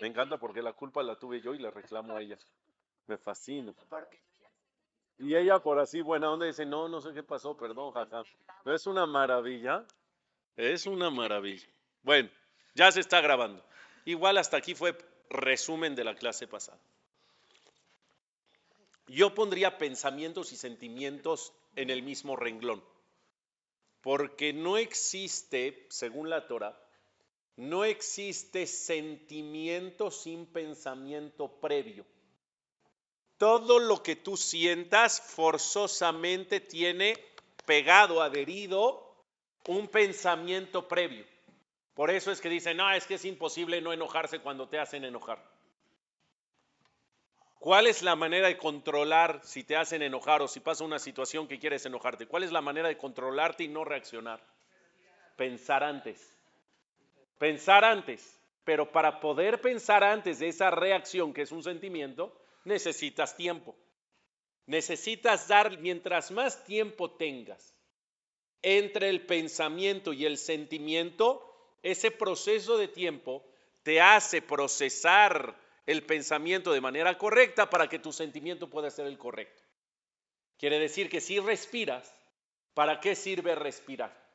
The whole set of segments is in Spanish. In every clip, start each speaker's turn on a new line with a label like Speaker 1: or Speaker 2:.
Speaker 1: Me encanta porque la culpa la tuve yo y la reclamo a ella. Me fascina. Y ella por así buena onda dice, no, no sé qué pasó, perdón, jaja. Pero es una maravilla. Es una maravilla. Bueno, ya se está grabando. Igual hasta aquí fue resumen de la clase pasada. Yo pondría pensamientos y sentimientos en el mismo renglón. Porque no existe, según la Torah, no existe sentimiento sin pensamiento previo. Todo lo que tú sientas forzosamente tiene pegado, adherido, un pensamiento previo. Por eso es que dicen, no, es que es imposible no enojarse cuando te hacen enojar. ¿Cuál es la manera de controlar si te hacen enojar o si pasa una situación que quieres enojarte? ¿Cuál es la manera de controlarte y no reaccionar? Pensar antes. Pensar antes. Pero para poder pensar antes de esa reacción que es un sentimiento, necesitas tiempo. Necesitas dar, mientras más tiempo tengas entre el pensamiento y el sentimiento, ese proceso de tiempo te hace procesar el pensamiento de manera correcta para que tu sentimiento pueda ser el correcto. Quiere decir que si respiras, ¿para qué sirve respirar?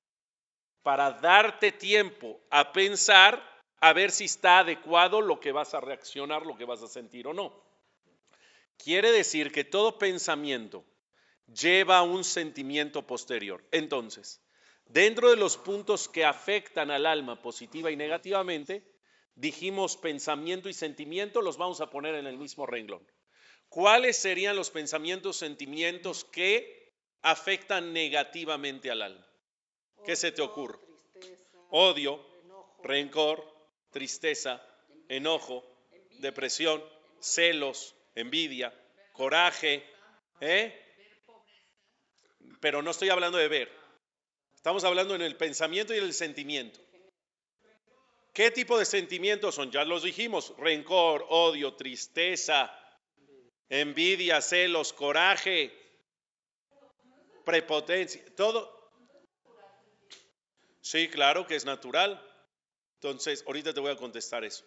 Speaker 1: Para darte tiempo a pensar a ver si está adecuado lo que vas a reaccionar, lo que vas a sentir o no. Quiere decir que todo pensamiento lleva un sentimiento posterior. Entonces, dentro de los puntos que afectan al alma positiva y negativamente, dijimos pensamiento y sentimiento, los vamos a poner en el mismo renglón. ¿Cuáles serían los pensamientos, sentimientos que afectan negativamente al alma? ¿Qué se te ocurre? Odio, rencor, tristeza, enojo, depresión, celos, envidia, coraje, ¿eh? Pero no estoy hablando de ver. Estamos hablando en el pensamiento y el sentimiento. ¿Qué tipo de sentimientos son? Ya los dijimos, rencor, odio, tristeza, envidia, celos, coraje, prepotencia, todo. Sí, claro que es natural. Entonces, ahorita te voy a contestar eso.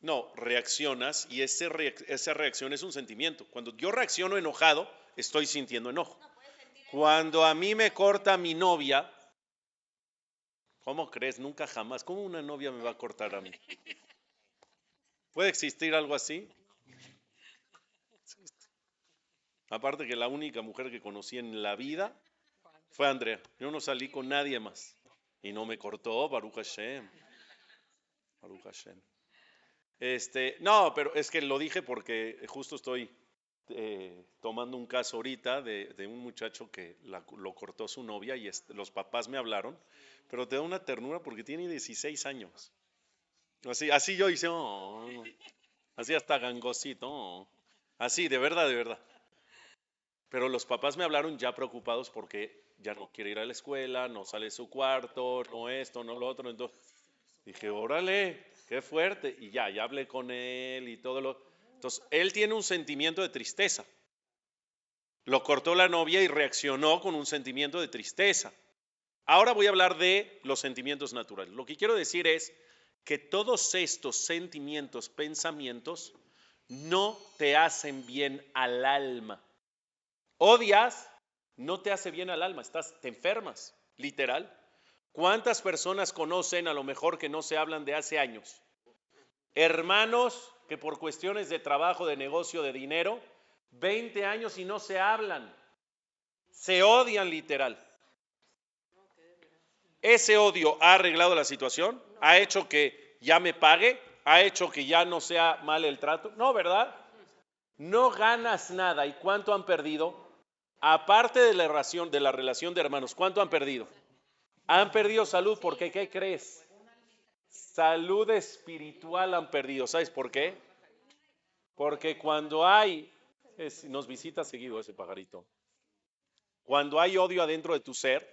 Speaker 1: No, reaccionas y esa reacción es un sentimiento. Cuando yo reacciono enojado, estoy sintiendo enojo. Cuando a mí me corta mi novia, ¿cómo crees? Nunca jamás. ¿Cómo una novia me va a cortar a mí? ¿Puede existir algo así? Aparte que la única mujer que conocí en la vida fue Andrea. Yo no salí con nadie más. Y no me cortó, Baruch Hashem. Baruch Hashem. Este, no, pero es que lo dije porque justo estoy eh, tomando un caso ahorita de, un muchacho que lo cortó su novia y los papás me hablaron, pero te da una ternura porque tiene 16 años. Así, así yo hice, oh, así hasta gangosito, oh. así, de verdad, de verdad. Pero los papás me hablaron ya preocupados porque ya no quiere ir a la escuela, no sale de su cuarto, no esto, no lo otro. Entonces dije, órale, qué fuerte. Y ya, ya hablé con él y todo lo... Entonces, él tiene un sentimiento de tristeza. Lo cortó la novia y reaccionó con un sentimiento de tristeza. Ahora voy a hablar de los sentimientos naturales. Lo que quiero decir es que todos estos sentimientos, pensamientos, no te hacen bien al alma. Odias, no te hace bien al alma, estás, te enfermas, literal. ¿Cuántas personas conocen a lo mejor que no se hablan de hace años? Hermanos que por cuestiones de trabajo, de negocio, de dinero, 20 años y no se hablan. Se odian literal. Ese odio ha arreglado la situación, ha hecho que ya me pague, ha hecho que ya no sea mal el trato. No, ¿verdad? No ganas nada. ¿Y cuánto han perdido? Aparte de la relación de, la relación de hermanos, ¿cuánto han perdido? Han perdido salud porque, ¿qué crees? Salud espiritual han perdido. ¿Sabes por qué? Porque cuando hay, nos visita seguido ese pajarito, cuando hay odio adentro de tu ser,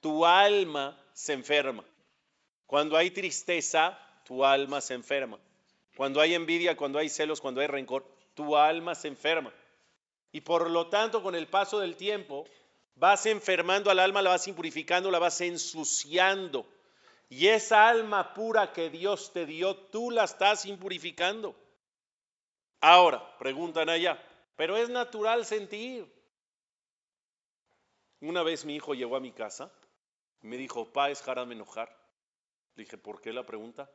Speaker 1: tu alma se enferma. Cuando hay tristeza, tu alma se enferma. Cuando hay envidia, cuando hay celos, cuando hay rencor, tu alma se enferma. Y por lo tanto, con el paso del tiempo, Vas enfermando al alma, la vas impurificando, la vas ensuciando. Y esa alma pura que Dios te dio, tú la estás impurificando. Ahora, preguntan allá, pero es natural sentir. Una vez mi hijo llegó a mi casa y me dijo, pa, es haram enojar. Le dije, ¿por qué la pregunta?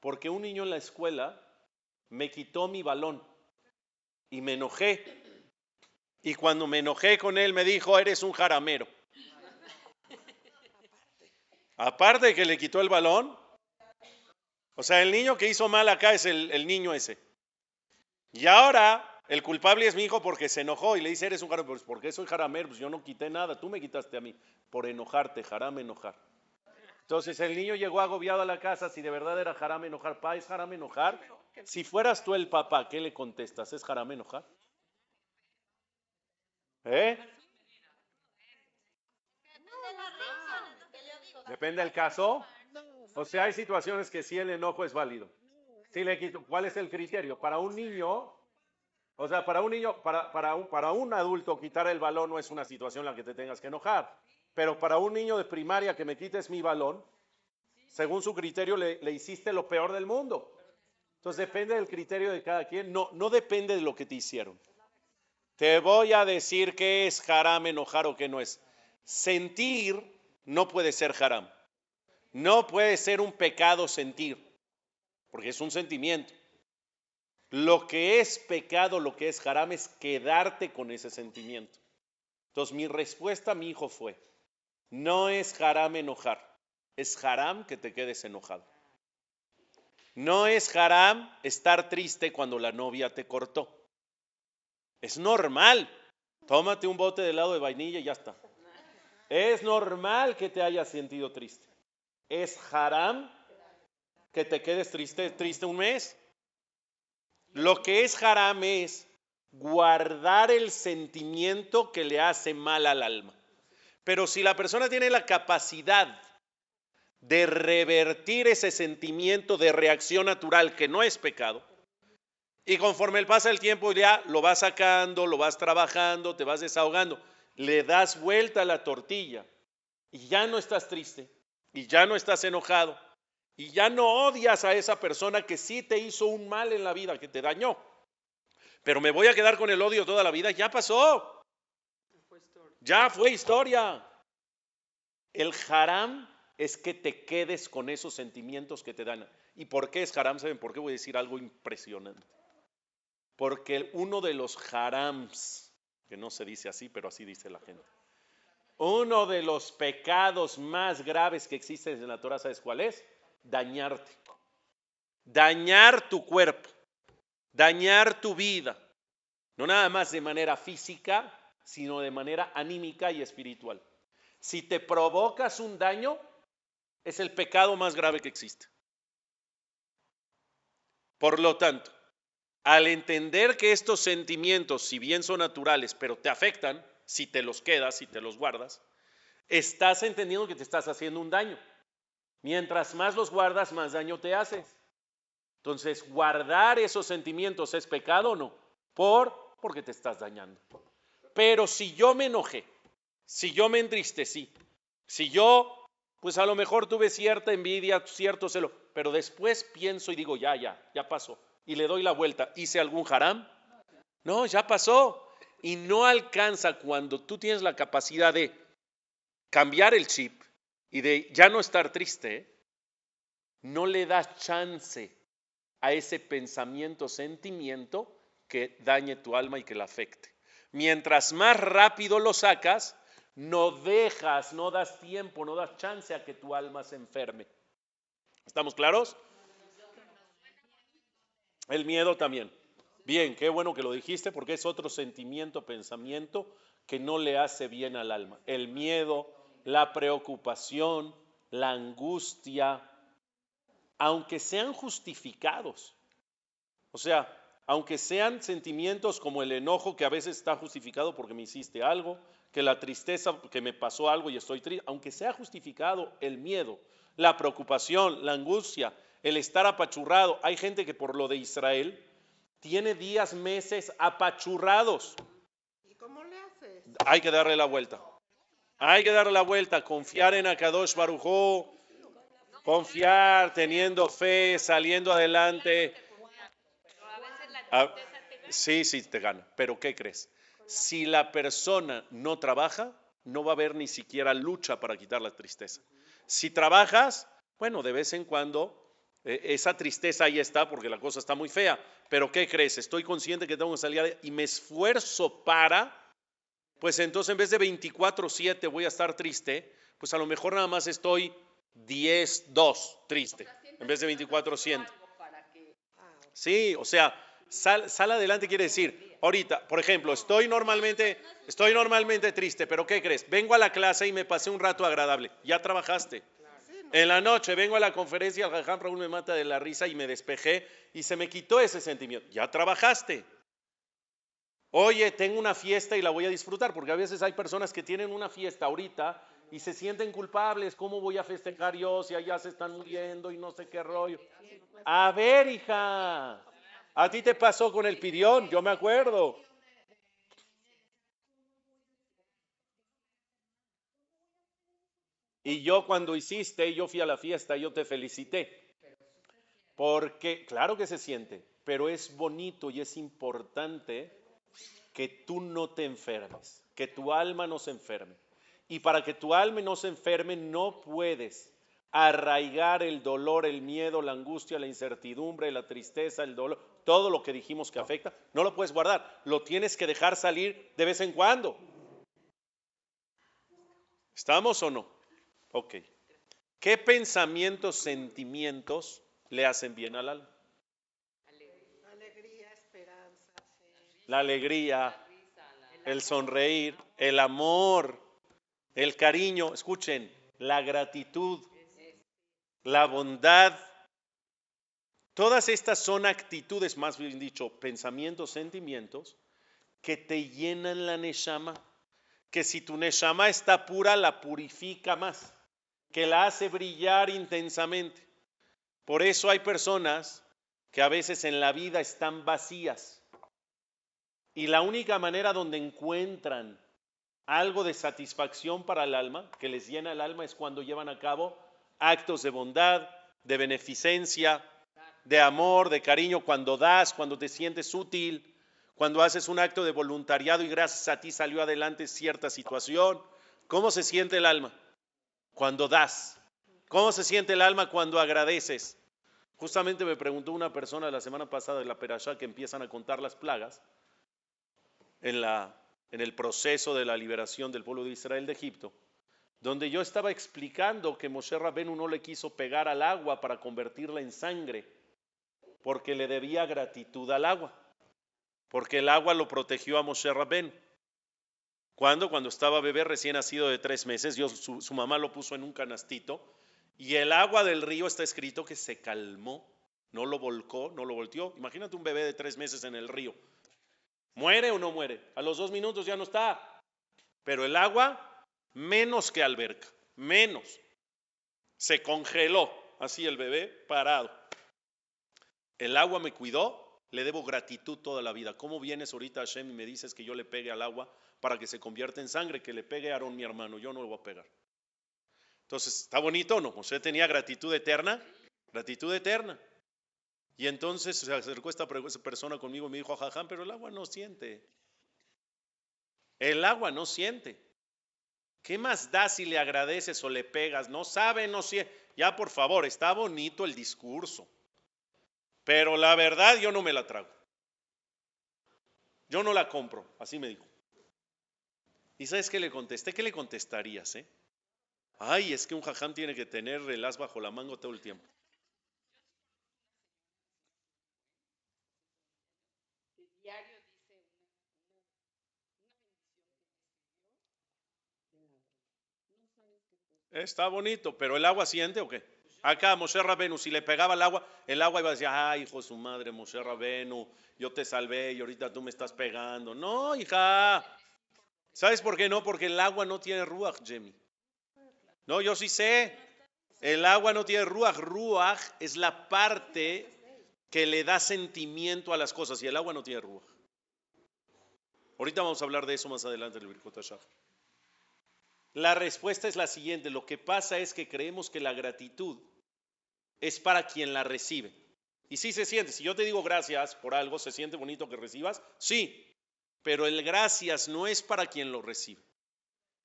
Speaker 1: Porque un niño en la escuela me quitó mi balón y me enojé. Y cuando me enojé con él me dijo, eres un jaramero. Aparte de que le quitó el balón, o sea, el niño que hizo mal acá es el, niño ese. Y ahora el culpable es mi hijo porque se enojó y le dice, eres un jaramero. Pues, ¿por qué soy jaramero? Pues yo no quité nada, tú me quitaste a mí. Por enojarte, jarame enojar. Entonces el niño llegó agobiado a la casa, si de verdad era jarame enojar, pa, ¿es jarame enojar? Si fueras tú el papá, ¿qué le contestas? ¿Es jarame enojar? ¿Eh? Depende del caso. O sea, hay situaciones que sí el enojo es válido. ¿cuál es el criterio? Para un niño, o sea, para un niño, para, para, un, para un adulto quitar el balón no es una situación en la que te tengas que enojar. Pero para un niño de primaria que me quites mi balón, según su criterio le, le hiciste lo peor del mundo. Entonces depende del criterio de cada quien, no, no depende de lo que te hicieron. Te voy a decir qué es haram enojar o qué no es. Sentir no puede ser haram. No puede ser un pecado sentir, porque es un sentimiento. Lo que es pecado, lo que es haram, es quedarte con ese sentimiento. Entonces mi respuesta a mi hijo fue, no es haram enojar, es haram que te quedes enojado. No es haram estar triste cuando la novia te cortó. Es normal. Tómate un bote de helado de vainilla y ya está. Es normal que te hayas sentido triste. Es haram que te quedes triste, triste un mes. Lo que es haram es guardar el sentimiento que le hace mal al alma. Pero si la persona tiene la capacidad de revertir ese sentimiento de reacción natural que no es pecado, y conforme el pasa el tiempo ya lo vas sacando, lo vas trabajando, te vas desahogando le das vuelta a la tortilla y ya no estás triste y ya no estás enojado y ya no odias a esa persona que sí te hizo un mal en la vida, que te dañó. Pero me voy a quedar con el odio toda la vida, ya pasó. Ya fue historia. El haram es que te quedes con esos sentimientos que te dan. ¿Y por qué es haram? ¿Saben por qué voy a decir algo impresionante? Porque uno de los harams que no se dice así, pero así dice la gente. Uno de los pecados más graves que existen en la Torah, ¿sabes cuál es? Dañarte. Dañar tu cuerpo, dañar tu vida. No nada más de manera física, sino de manera anímica y espiritual. Si te provocas un daño, es el pecado más grave que existe. Por lo tanto, al entender que estos sentimientos, si bien son naturales, pero te afectan, si te los quedas, si te los guardas, estás entendiendo que te estás haciendo un daño. Mientras más los guardas, más daño te haces. Entonces, guardar esos sentimientos es pecado o no? Por porque te estás dañando. Pero si yo me enojé, si yo me entristecí, si yo, pues a lo mejor tuve cierta envidia, cierto celo, pero después pienso y digo, ya, ya, ya pasó y le doy la vuelta, ¿hice algún haram? No, ya pasó. Y no alcanza cuando tú tienes la capacidad de cambiar el chip y de ya no estar triste, no le das chance a ese pensamiento, sentimiento que dañe tu alma y que la afecte. Mientras más rápido lo sacas, no dejas, no das tiempo, no das chance a que tu alma se enferme. ¿Estamos claros? El miedo también. Bien, qué bueno que lo dijiste porque es otro sentimiento, pensamiento que no le hace bien al alma. El miedo, la preocupación, la angustia, aunque sean justificados. O sea, aunque sean sentimientos como el enojo que a veces está justificado porque me hiciste algo, que la tristeza que me pasó algo y estoy triste, aunque sea justificado el miedo, la preocupación, la angustia, el estar apachurrado. Hay gente que por lo de Israel tiene días, meses apachurrados. ¿Y cómo le haces? Hay que darle la vuelta. Hay que darle la vuelta, confiar en Akadosh Barujó, Confiar, teniendo fe, saliendo adelante. Ah, sí, sí, te gana. Pero ¿qué crees? Si la persona no trabaja, no va a haber ni siquiera lucha para quitar la tristeza. Si trabajas, bueno, de vez en cuando eh, esa tristeza ahí está porque la cosa está muy fea. Pero ¿qué crees? Estoy consciente que tengo que salir y me esfuerzo para, pues entonces en vez de 24/7 voy a estar triste, pues a lo mejor nada más estoy 10, 2 triste, en vez de 24/7. Sí, o sea, sal, sal adelante quiere decir, ahorita, por ejemplo, estoy normalmente, estoy normalmente triste, pero ¿qué crees? Vengo a la clase y me pasé un rato agradable. Ya trabajaste. En la noche vengo a la conferencia, el Jajam Raúl me mata de la risa y me despejé y se me quitó ese sentimiento. Ya trabajaste. Oye, tengo una fiesta y la voy a disfrutar, porque a veces hay personas que tienen una fiesta ahorita y se sienten culpables. ¿Cómo voy a festejar yo si allá se están muriendo y no sé qué rollo? A ver, hija, a ti te pasó con el pidión, yo me acuerdo. Y yo cuando hiciste, yo fui a la fiesta, yo te felicité. Porque, claro que se siente, pero es bonito y es importante que tú no te enfermes, que tu alma no se enferme. Y para que tu alma no se enferme, no puedes arraigar el dolor, el miedo, la angustia, la incertidumbre, la tristeza, el dolor, todo lo que dijimos que afecta, no lo puedes guardar, lo tienes que dejar salir de vez en cuando. ¿Estamos o no? Ok. ¿Qué pensamientos, sentimientos le hacen bien al alma?
Speaker 2: Alegría, esperanza,
Speaker 1: La alegría, el sonreír, el amor, el cariño, escuchen, la gratitud, la bondad. Todas estas son actitudes, más bien dicho, pensamientos, sentimientos, que te llenan la neshama, que si tu neshama está pura, la purifica más que la hace brillar intensamente. Por eso hay personas que a veces en la vida están vacías y la única manera donde encuentran algo de satisfacción para el alma, que les llena el alma, es cuando llevan a cabo actos de bondad, de beneficencia, de amor, de cariño, cuando das, cuando te sientes útil, cuando haces un acto de voluntariado y gracias a ti salió adelante cierta situación. ¿Cómo se siente el alma? cuando das? ¿Cómo se siente el alma cuando agradeces? Justamente me preguntó una persona la semana pasada de la Perashá que empiezan a contar las plagas en, la, en el proceso de la liberación del pueblo de Israel de Egipto, donde yo estaba explicando que Moshe Rabenu no le quiso pegar al agua para convertirla en sangre, porque le debía gratitud al agua, porque el agua lo protegió a Moshe Rabenu. ¿Cuándo? Cuando estaba bebé recién nacido de tres meses, su, su mamá lo puso en un canastito y el agua del río está escrito que se calmó, no lo volcó, no lo volteó. Imagínate un bebé de tres meses en el río. ¿Muere o no muere? A los dos minutos ya no está. Pero el agua, menos que alberca, menos. Se congeló, así el bebé parado. El agua me cuidó, le debo gratitud toda la vida. ¿Cómo vienes ahorita, Hashem, y me dices que yo le pegue al agua? para que se convierta en sangre, que le pegue a Aarón mi hermano, yo no le voy a pegar. Entonces, ¿está bonito o no? José tenía gratitud eterna, gratitud eterna. Y entonces se acercó esta persona conmigo y me dijo, jajam, pero el agua no siente. El agua no siente. ¿Qué más da si le agradeces o le pegas? No sabe, no siente. Ya por favor, está bonito el discurso. Pero la verdad yo no me la trago. Yo no la compro, así me dijo. ¿Y sabes qué le contesté? ¿Qué le contestarías? Eh? Ay, es que un jajam tiene que tener el as bajo la manga todo el tiempo. Está bonito, pero el agua siente o qué? Acá Moshe Rabenu, si le pegaba el agua, el agua iba a decir, ay, hijo de su madre, Moshe Rabenu, yo te salvé y ahorita tú me estás pegando. No, hija, ¿Sabes por qué no? Porque el agua no tiene ruach, Jimmy. No, yo sí sé. El agua no tiene ruach. Ruach es la parte que le da sentimiento a las cosas y el agua no tiene ruach. Ahorita vamos a hablar de eso más adelante en el Birkot La respuesta es la siguiente. Lo que pasa es que creemos que la gratitud es para quien la recibe. Y sí se siente, si yo te digo gracias por algo, ¿se siente bonito que recibas? Sí, pero el gracias no es para quien lo recibe.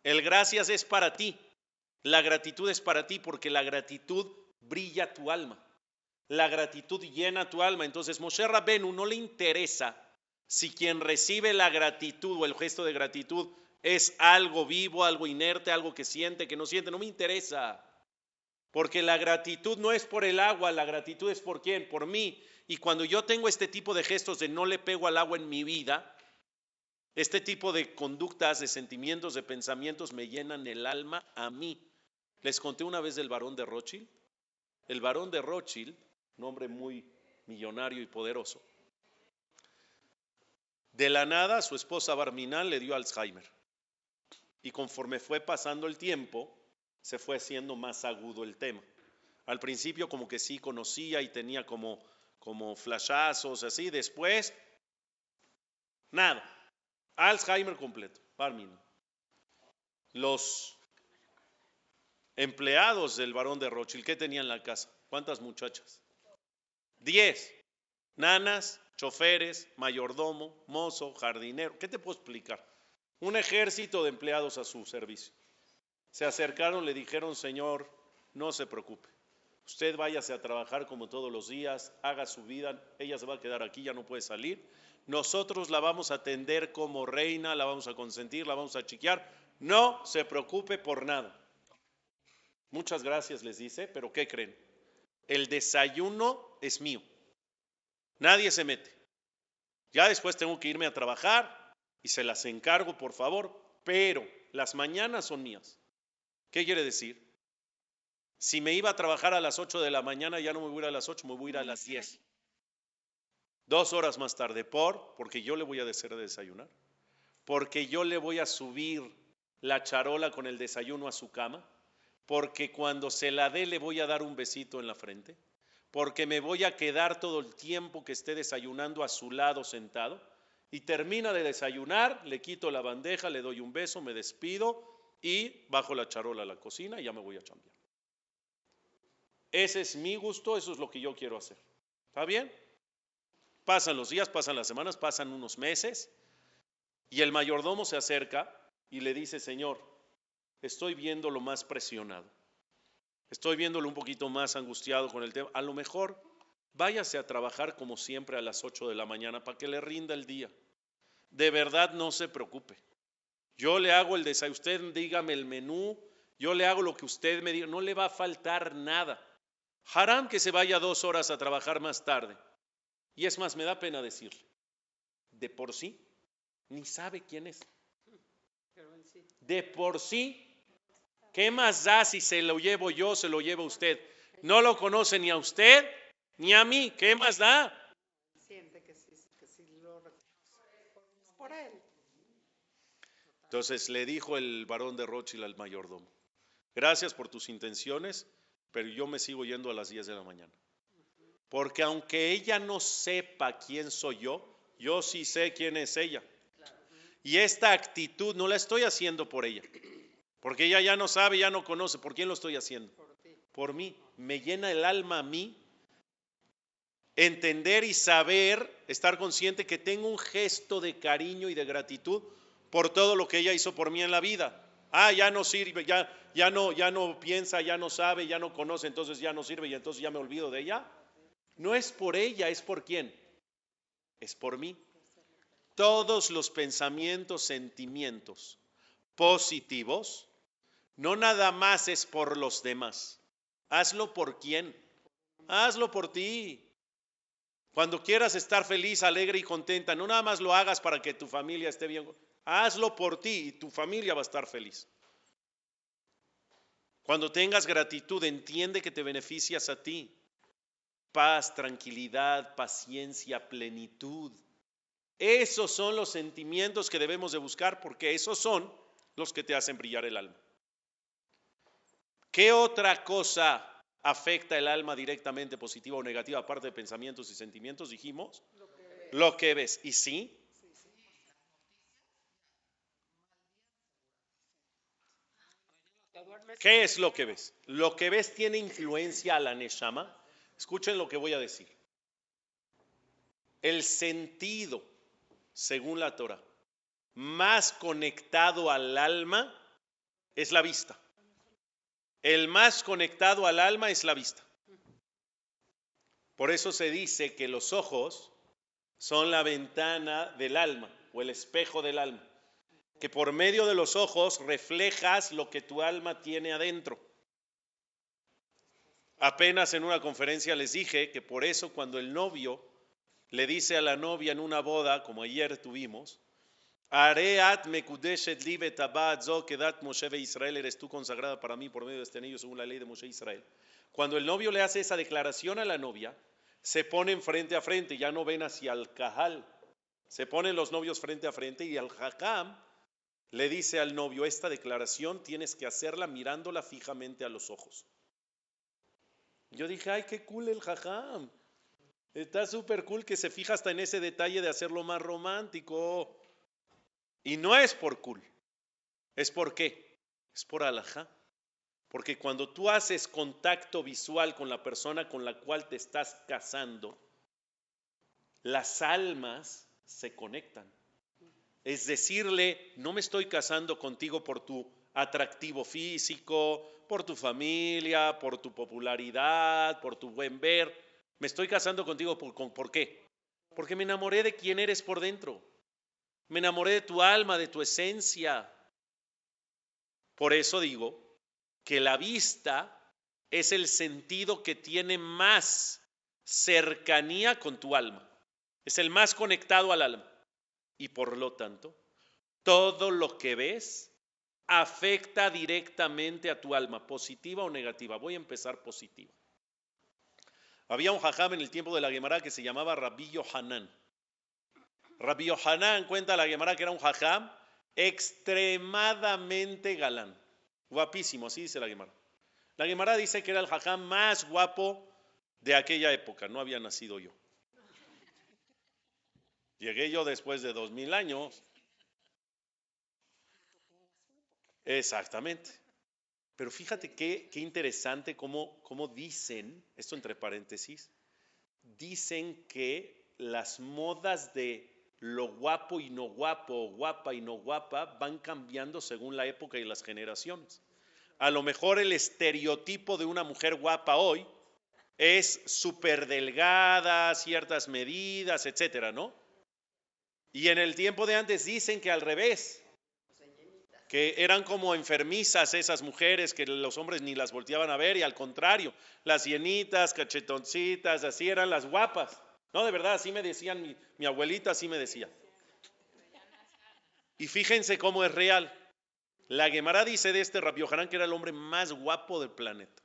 Speaker 1: El gracias es para ti. La gratitud es para ti porque la gratitud brilla tu alma. La gratitud llena tu alma. Entonces, Moshe Rabenu no le interesa si quien recibe la gratitud o el gesto de gratitud es algo vivo, algo inerte, algo que siente, que no siente. No me interesa. Porque la gratitud no es por el agua, la gratitud es por quién, por mí. Y cuando yo tengo este tipo de gestos de no le pego al agua en mi vida, este tipo de conductas, de sentimientos, de pensamientos me llenan el alma a mí. Les conté una vez del varón de Rothschild. El varón de Rothschild, un hombre muy millonario y poderoso, de la nada su esposa Barminal le dio Alzheimer. Y conforme fue pasando el tiempo, se fue haciendo más agudo el tema. Al principio como que sí conocía y tenía como, como flashazos así, después nada. Alzheimer completo. Los empleados del varón de Rothschild, ¿qué tenían en la casa? ¿Cuántas muchachas? Diez. Nanas, choferes, mayordomo, mozo, jardinero. ¿Qué te puedo explicar? Un ejército de empleados a su servicio. Se acercaron, le dijeron, Señor, no se preocupe. Usted váyase a trabajar como todos los días, haga su vida, ella se va a quedar aquí, ya no puede salir. Nosotros la vamos a atender como reina, la vamos a consentir, la vamos a chiquear. No se preocupe por nada. Muchas gracias, les dice, pero ¿qué creen? El desayuno es mío. Nadie se mete. Ya después tengo que irme a trabajar y se las encargo, por favor, pero las mañanas son mías. ¿Qué quiere decir? Si me iba a trabajar a las 8 de la mañana, ya no me voy a ir a las 8, me voy a ir a las 10. Dos horas más tarde, por, porque yo le voy a hacer desayunar, porque yo le voy a subir la charola con el desayuno a su cama, porque cuando se la dé le voy a dar un besito en la frente, porque me voy a quedar todo el tiempo que esté desayunando a su lado sentado, y termina de desayunar, le quito la bandeja, le doy un beso, me despido y bajo la charola a la cocina y ya me voy a chambear. Ese es mi gusto, eso es lo que yo quiero hacer. ¿Está bien? Pasan los días, pasan las semanas, pasan unos meses y el mayordomo se acerca y le dice, Señor, estoy viéndolo más presionado. Estoy viéndolo un poquito más angustiado con el tema. A lo mejor váyase a trabajar como siempre a las 8 de la mañana para que le rinda el día. De verdad no se preocupe. Yo le hago el desayuno, usted dígame el menú, yo le hago lo que usted me diga, no le va a faltar nada. Haram que se vaya dos horas a trabajar más tarde. Y es más, me da pena decirle, de por sí, ni sabe quién es. De por sí ¿Qué más da si se lo llevo yo, se lo lleva usted? No lo conoce ni a usted ni a mí. ¿Qué más da? Siente que sí, que sí lo por él. Entonces le dijo el varón de Rothschild al mayordomo, gracias por tus intenciones, pero yo me sigo yendo a las 10 de la mañana. Porque aunque ella no sepa quién soy yo, yo sí sé quién es ella. Y esta actitud no la estoy haciendo por ella. Porque ella ya no sabe, ya no conoce. ¿Por quién lo estoy haciendo? Por, mí. Me llena el alma a mí entender y saber, estar consciente que tengo un gesto de cariño y de gratitud por todo lo que ella hizo por mí en la vida. Ah, ya no sirve, ya, ya no, ya no piensa, ya no sabe, ya no conoce, entonces ya no sirve y entonces ya me olvido de ella. No es por ella, es por quién. Es por mí. Todos los pensamientos, sentimientos positivos no nada más es por los demás. Hazlo por quién. Hazlo por ti. Cuando quieras estar feliz, alegre y contenta, no nada más lo hagas para que tu familia esté bien. Hazlo por ti y tu familia va a estar feliz. Cuando tengas gratitud, entiende que te beneficias a ti. Paz, tranquilidad, paciencia, plenitud. Esos son los sentimientos que debemos de buscar porque esos son los que te hacen brillar el alma. ¿Qué otra cosa afecta el alma directamente, positiva o negativa, aparte de pensamientos y sentimientos? Dijimos. Lo que ves. ¿Y sí? ¿Qué es lo que ves? Lo que ves tiene influencia a la Neshama. Escuchen lo que voy a decir. El sentido, según la Torah, más conectado al alma es la vista. El más conectado al alma es la vista. Por eso se dice que los ojos son la ventana del alma o el espejo del alma, que por medio de los ojos reflejas lo que tu alma tiene adentro. Apenas en una conferencia les dije que por eso cuando el novio le dice a la novia en una boda, como ayer tuvimos, Areat mekudeshet libe zo kedat Moshe Israel, eres tú consagrada para mí por medio de este anillo según la ley de Moshe Israel. Cuando el novio le hace esa declaración a la novia, se ponen frente a frente, ya no ven hacia el cajal, se ponen los novios frente a frente y al hakam le dice al novio, esta declaración tienes que hacerla mirándola fijamente a los ojos. Yo dije, ay, qué cool el hakam. Está súper cool que se fija hasta en ese detalle de hacerlo más romántico. Y no es por cool. ¿Es por qué? Es por alajá. Porque cuando tú haces contacto visual con la persona con la cual te estás casando, las almas se conectan. Es decirle, no me estoy casando contigo por tu atractivo físico, por tu familia, por tu popularidad, por tu buen ver. Me estoy casando contigo por, ¿por qué? Porque me enamoré de quién eres por dentro. Me enamoré de tu alma, de tu esencia. Por eso digo que la vista es el sentido que tiene más cercanía con tu alma. Es el más conectado al alma. Y por lo tanto, todo lo que ves afecta directamente a tu alma, positiva o negativa. Voy a empezar positiva. Había un jajam en el tiempo de la Gemara que se llamaba Rabbi Hanan. Rabbi Yohanan cuenta la Gemara que era un jajam extremadamente galán. Guapísimo, así dice la Gemara. La Gemara dice que era el jajam más guapo de aquella época. No había nacido yo. Llegué yo después de dos mil años. Exactamente. Pero fíjate qué, qué interesante cómo, cómo dicen, esto entre paréntesis, dicen que las modas de lo guapo y no guapo, guapa y no guapa, van cambiando según la época y las generaciones. A lo mejor el estereotipo de una mujer guapa hoy es súper delgada, ciertas medidas, etcétera, ¿no? Y en el tiempo de antes dicen que al revés, que eran como enfermizas esas mujeres que los hombres ni las volteaban a ver y al contrario, las llenitas, cachetoncitas, así eran las guapas. No, de verdad, así me decían, mi, abuelita así me decía. Y fíjense cómo es real. La Gemara dice de este Rabbi Yohanan que era el hombre más guapo del planeta.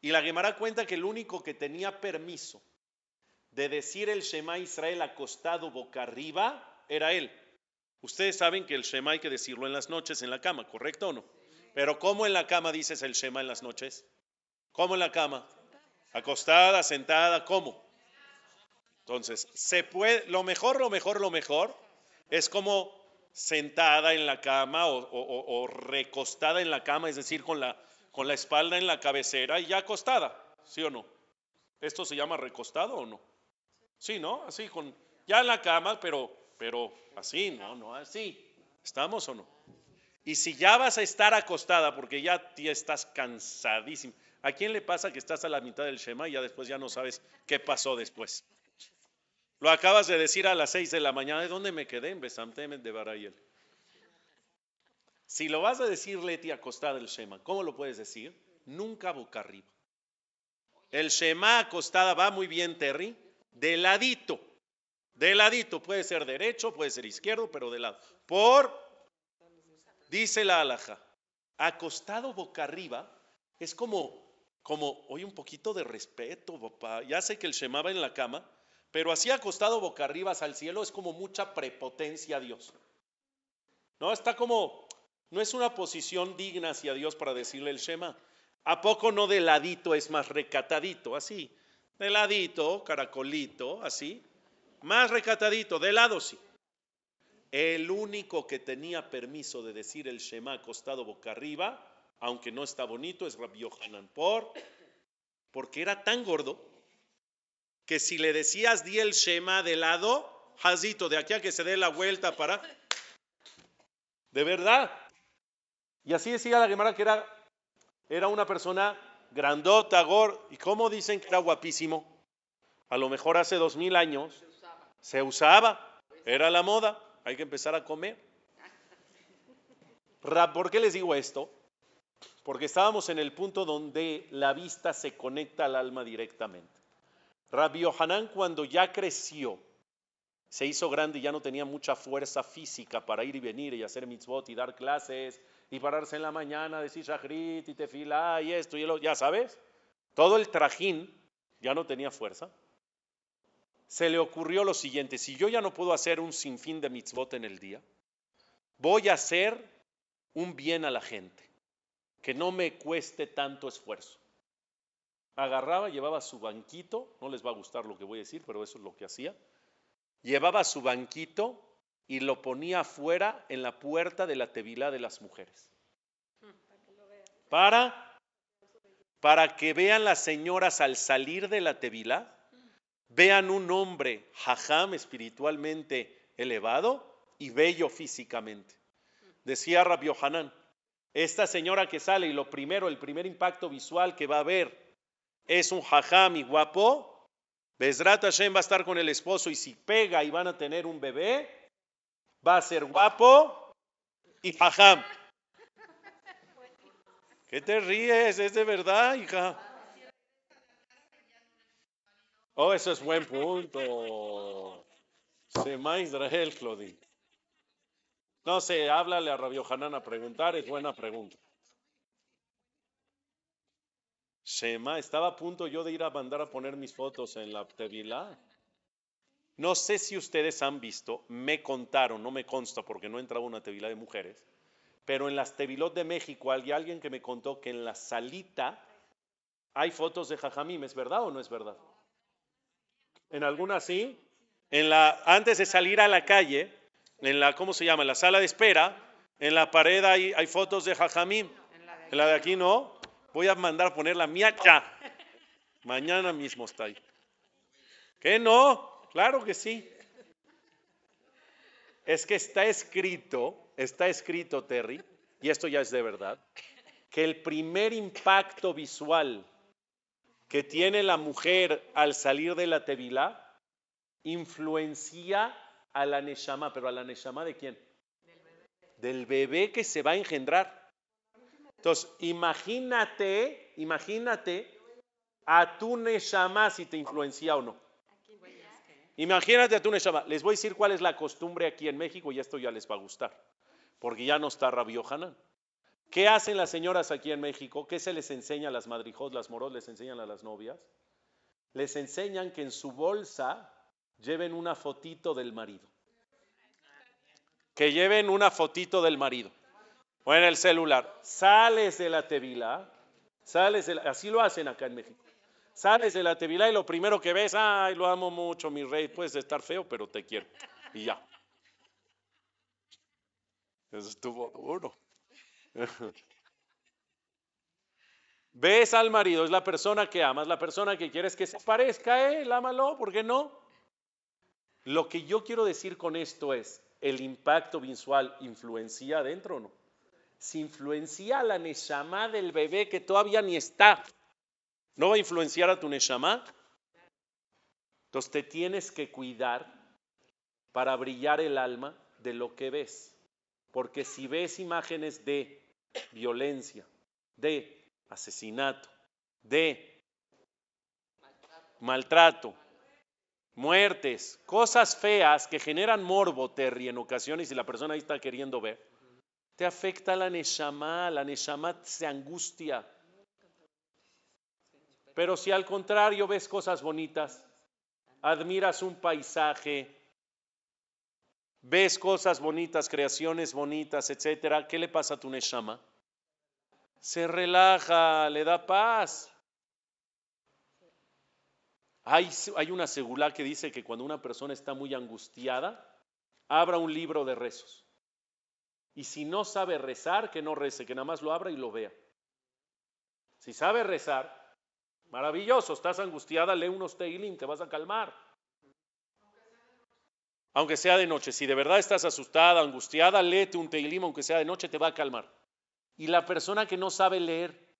Speaker 1: Y la Gemara cuenta que el único que tenía permiso de decir el Shema Israel acostado boca arriba era él. Ustedes saben que el Shema hay que decirlo en las noches en la cama, ¿correcto o no? Pero ¿cómo en la cama dices el Shema en las noches? ¿Cómo en la cama? Acostada, sentada, ¿cómo? Entonces, se puede, lo mejor, lo mejor, lo mejor es como sentada en la cama o, recostada en la cama, es decir, con la, con la espalda en la cabecera y ya acostada, ¿sí o no? ¿Esto se llama recostado o no? Sí, ¿no? Así, con, ya en la cama, pero, pero así, no, no así. ¿Estamos o no? Y si ya vas a estar acostada porque ya, ya estás cansadísimo, ¿a quién le pasa que estás a la mitad del Shema y ya después ya no sabes qué pasó después? Lo acabas de decir a las seis de la mañana. ¿De dónde me quedé? En Besamtemen de Barayel. Si lo vas a decir, Leti, acostada el Shema, ¿cómo lo puedes decir? Nunca boca arriba. El Shema acostada va muy bien, Terry, de ladito. De ladito, puede ser derecho, puede ser izquierdo, pero de lado. Por, dice la alhaja, acostado boca arriba es como, como, oye, un poquito de respeto, papá. Ya sé que el Shema va en la cama, pero así acostado boca arriba al cielo es como mucha prepotencia a Dios. No, está como, no es una posición digna hacia Dios para decirle el Shema. ¿A poco no de ladito es más recatadito? Así, de ladito, caracolito, así. Más recatadito, de lado sí. El único que tenía permiso de decir el Shema acostado boca arriba, aunque no está bonito, es Rabbi Yohanan. ¿Por? porque era tan gordo que si le decías di el Shema de lado, Hazito, de aquí a que se dé la vuelta para... De verdad. Y así decía la Gemara que era, era una persona grandota, gor, y cómo dicen que era guapísimo. A lo mejor hace dos mil años se usaba, era la moda, hay que empezar a comer. ¿Por qué les digo esto? Porque estábamos en el punto donde la vista se conecta al alma directamente. Rabbi Yohanan cuando ya creció, se hizo grande y ya no tenía mucha fuerza física para ir y venir y hacer mitzvot y dar clases y pararse en la mañana, decir shachrit y tefilá y esto y lo, ya sabes, todo el trajín ya no tenía fuerza. Se le ocurrió lo siguiente, si yo ya no puedo hacer un sinfín de mitzvot en el día, voy a hacer un bien a la gente, que no me cueste tanto esfuerzo agarraba, llevaba su banquito, no les va a gustar lo que voy a decir, pero eso es lo que hacía, llevaba su banquito y lo ponía afuera en la puerta de la tevilá de las mujeres. Para, para que vean las señoras al salir de la tevilá, vean un hombre jajam espiritualmente elevado y bello físicamente. Decía Rabbi Hanan, esta señora que sale y lo primero, el primer impacto visual que va a ver es un jajam y guapo, Bezrat Hashem va a estar con el esposo y si pega y van a tener un bebé, va a ser guapo y jajam. ¿Qué te ríes? ¿Es de verdad, hija? Oh, eso es buen punto. Sema Israel, Claudine. No sé, háblale a Rabio Hanan a preguntar, es buena pregunta. Shema, estaba a punto yo de ir a mandar a poner mis fotos en la Tevilá. No sé si ustedes han visto, me contaron, no me consta porque no he entrado a una Tevilá de mujeres, pero en las Tevilot de México hay alguien que me contó que en la salita hay fotos de Jajamim, ¿es verdad o no es verdad? En algunas sí. En la, antes de salir a la calle, en la, ¿cómo se llama? En la sala de espera, en la pared hay, hay fotos de Jajamim. En la de aquí no. Voy a mandar a poner la mía ya. Mañana mismo está ahí. ¿Qué no? Claro que sí. Es que está escrito, está escrito, Terry, y esto ya es de verdad, que el primer impacto visual que tiene la mujer al salir de la tevilá influencia a la Neshama, pero a la Neshama de quién? Del bebé. Del bebé que se va a engendrar. Entonces, imagínate, imagínate a tu Neshama si te influencia o no. Imagínate a tu Neshama. Les voy a decir cuál es la costumbre aquí en México y esto ya les va a gustar, porque ya no está Rabio Hanan. ¿Qué hacen las señoras aquí en México? ¿Qué se les enseña a las madrijos, las moros les enseñan a las novias? Les enseñan que en su bolsa lleven una fotito del marido. Que lleven una fotito del marido o en el celular, sales de la tevila, sales de así lo hacen acá en México. Sales de la tevila y lo primero que ves, ay, lo amo mucho, mi rey, puedes estar feo, pero te quiero. Y ya. Eso estuvo duro. Ves al marido, es la persona que amas, la persona que quieres que se parezca a él, ámalo, ¿por qué no? Lo que yo quiero decir con esto es, ¿el impacto visual influencia adentro o no? Si influencia a la Neshama del bebé que todavía ni está, ¿no va a influenciar a tu Neshama? Entonces te tienes que cuidar para brillar el alma de lo que ves. Porque si ves imágenes de violencia, de asesinato, de maltrato, muertes, cosas feas que generan morbo, Terry, en ocasiones y la persona ahí está queriendo ver, te afecta la Neshama, la Neshama se angustia. Pero si al contrario ves cosas bonitas, admiras un paisaje, ves cosas bonitas, creaciones bonitas, etcétera, ¿qué le pasa a tu Neshama? Se relaja, le da paz. Hay, hay una segula que dice que cuando una persona está muy angustiada, abra un libro de rezos. Y si no sabe rezar, que no rece, que nada más lo abra y lo vea. Si sabe rezar, Maravilloso, estás angustiada, lee unos Teilim, te vas a calmar. Aunque sea de noche, si de verdad estás asustada, angustiada, léete un Teilim, aunque sea de noche, te va a calmar. Y la persona que no sabe leer,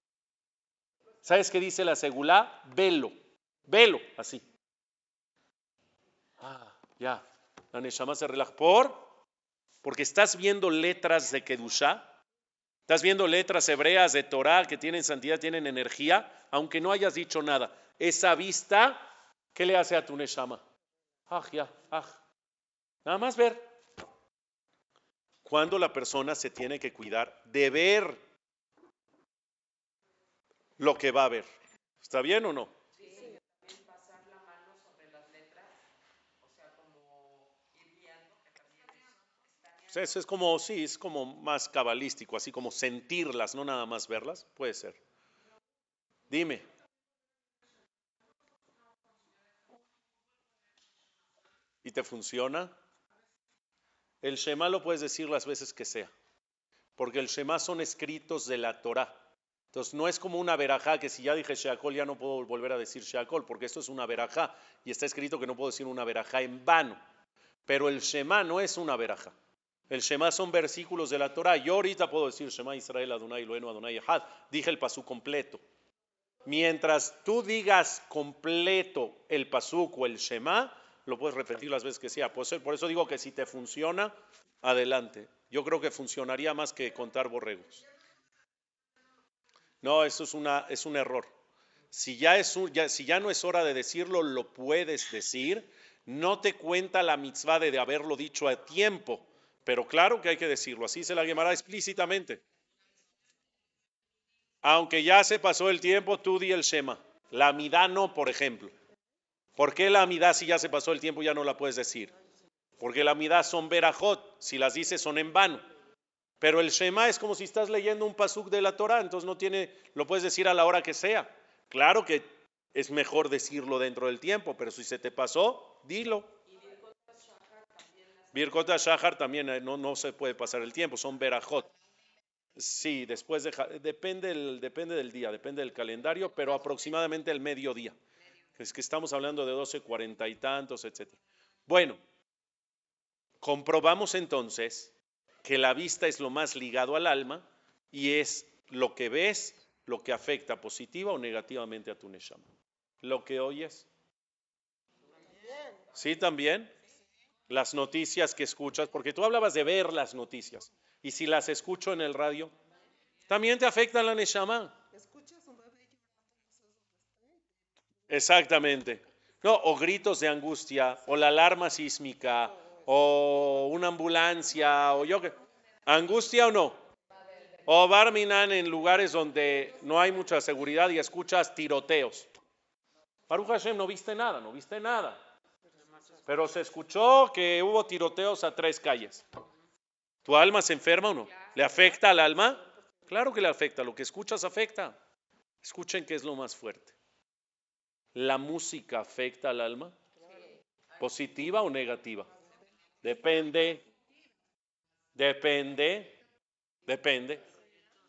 Speaker 1: ¿sabes qué dice la segula? Velo, velo, así. Ah, ya, la Neshama se relaja. ¿Por? Porque estás viendo letras de Kedusha, estás viendo letras hebreas de Torah que tienen santidad, tienen energía, aunque no hayas dicho nada. Esa vista, ¿qué le hace a tu Neshama? Ah, ya, ah. Nada más ver. Cuando la persona se tiene que cuidar de ver lo que va a ver. ¿Está bien o no? Eso es como, sí, es como más cabalístico, así como sentirlas, no nada más verlas, puede ser. Dime. ¿Y te funciona? El Shema lo puedes decir las veces que sea, porque el Shema son escritos de la Torah. Entonces no es como una verajá que si ya dije Sheakol ya no puedo volver a decir Sheakol, porque esto es una verajá y está escrito que no puedo decir una verajá en vano. Pero el Shema no es una verajá. El Shema son versículos de la Torah. Yo ahorita puedo decir Shema Israel Adonai Loenu Adonai Echad. Dije el pasú completo. Mientras tú digas completo el pasuk o el Shema, lo puedes repetir las veces que sea. Por eso digo que si te funciona, adelante. Yo creo que funcionaría más que contar borregos. No, eso es, es un error. Si ya, es si ya no es hora de decirlo, lo puedes decir. No te cuenta la mitzvah de haberlo dicho a tiempo pero claro que hay que decirlo, así se la llamará explícitamente. Aunque ya se pasó el tiempo, tú di el Shema. La amidad no, por ejemplo. ¿Por qué la amidad si ya se pasó el tiempo ya no la puedes decir? Porque la amidad son verajot, si las dices son en vano. Pero el Shema es como si estás leyendo un pasuk de la Torah, entonces no tiene, lo puedes decir a la hora que sea. Claro que es mejor decirlo dentro del tiempo, pero si se te pasó, dilo. Birkot Shahar también eh, no, no se puede pasar el tiempo, son Berajot. Sí, después de, depende, depende del día, depende del calendario, pero aproximadamente el mediodía. Es que estamos hablando de 12, 40 y tantos, etc. Bueno, comprobamos entonces que la vista es lo más ligado al alma y es lo que ves lo que afecta positiva o negativamente a tu Neshama. Lo que oyes. Sí, también las noticias que escuchas, porque tú hablabas de ver las noticias, y si las escucho en el radio, también te afectan la Neshama. Exactamente. No, o gritos de angustia, o la alarma sísmica, o una ambulancia, o yo que. ¿Angustia o no? O Barminan en lugares donde no hay mucha seguridad y escuchas tiroteos. Baruch Hashem, no viste nada, no viste nada. Pero se escuchó que hubo tiroteos a tres calles. ¿Tu alma se enferma o no? ¿Le afecta al alma? Claro que le afecta. Lo que escuchas afecta. Escuchen qué es lo más fuerte. ¿La música afecta al alma? ¿Positiva o negativa? Depende. Depende. Depende.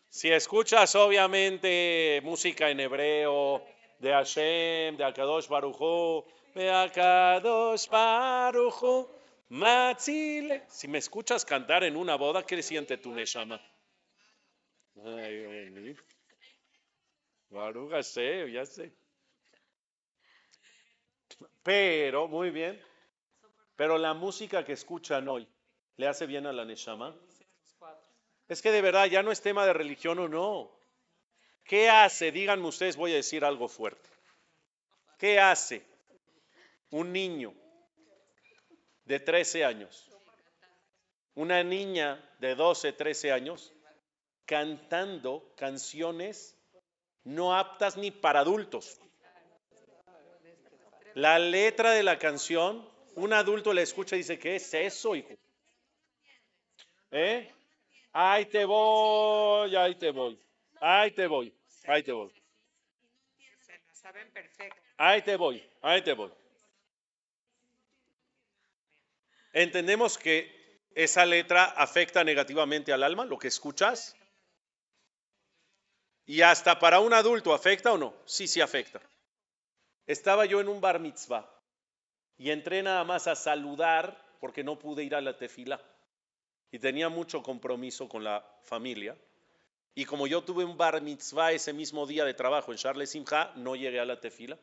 Speaker 1: Si escuchas obviamente música en hebreo, de Hashem, de Akadosh Baruj si me escuchas cantar en una boda, ¿qué siente tu Neshama? ya sé, ya sé. Pero, muy bien. Pero la música que escuchan hoy, ¿le hace bien a la Neshama? Es que de verdad ya no es tema de religión o no. ¿Qué hace? Díganme ustedes, voy a decir algo fuerte. ¿Qué hace un niño de 13 años, una niña de 12, 13 años, cantando canciones no aptas ni para adultos. La letra de la canción, un adulto le escucha y dice, ¿qué es eso, hijo? ¿Eh? Ahí te voy, ahí te voy, ahí te voy, ahí te voy. Ahí te voy, ahí te voy. Entendemos que esa letra afecta negativamente al alma, lo que escuchas. Y hasta para un adulto, ¿afecta o no? Sí, sí afecta. Estaba yo en un bar mitzvah y entré nada más a saludar porque no pude ir a la tefila y tenía mucho compromiso con la familia. Y como yo tuve un bar mitzvah ese mismo día de trabajo en Charles Simha, no llegué a la tefila.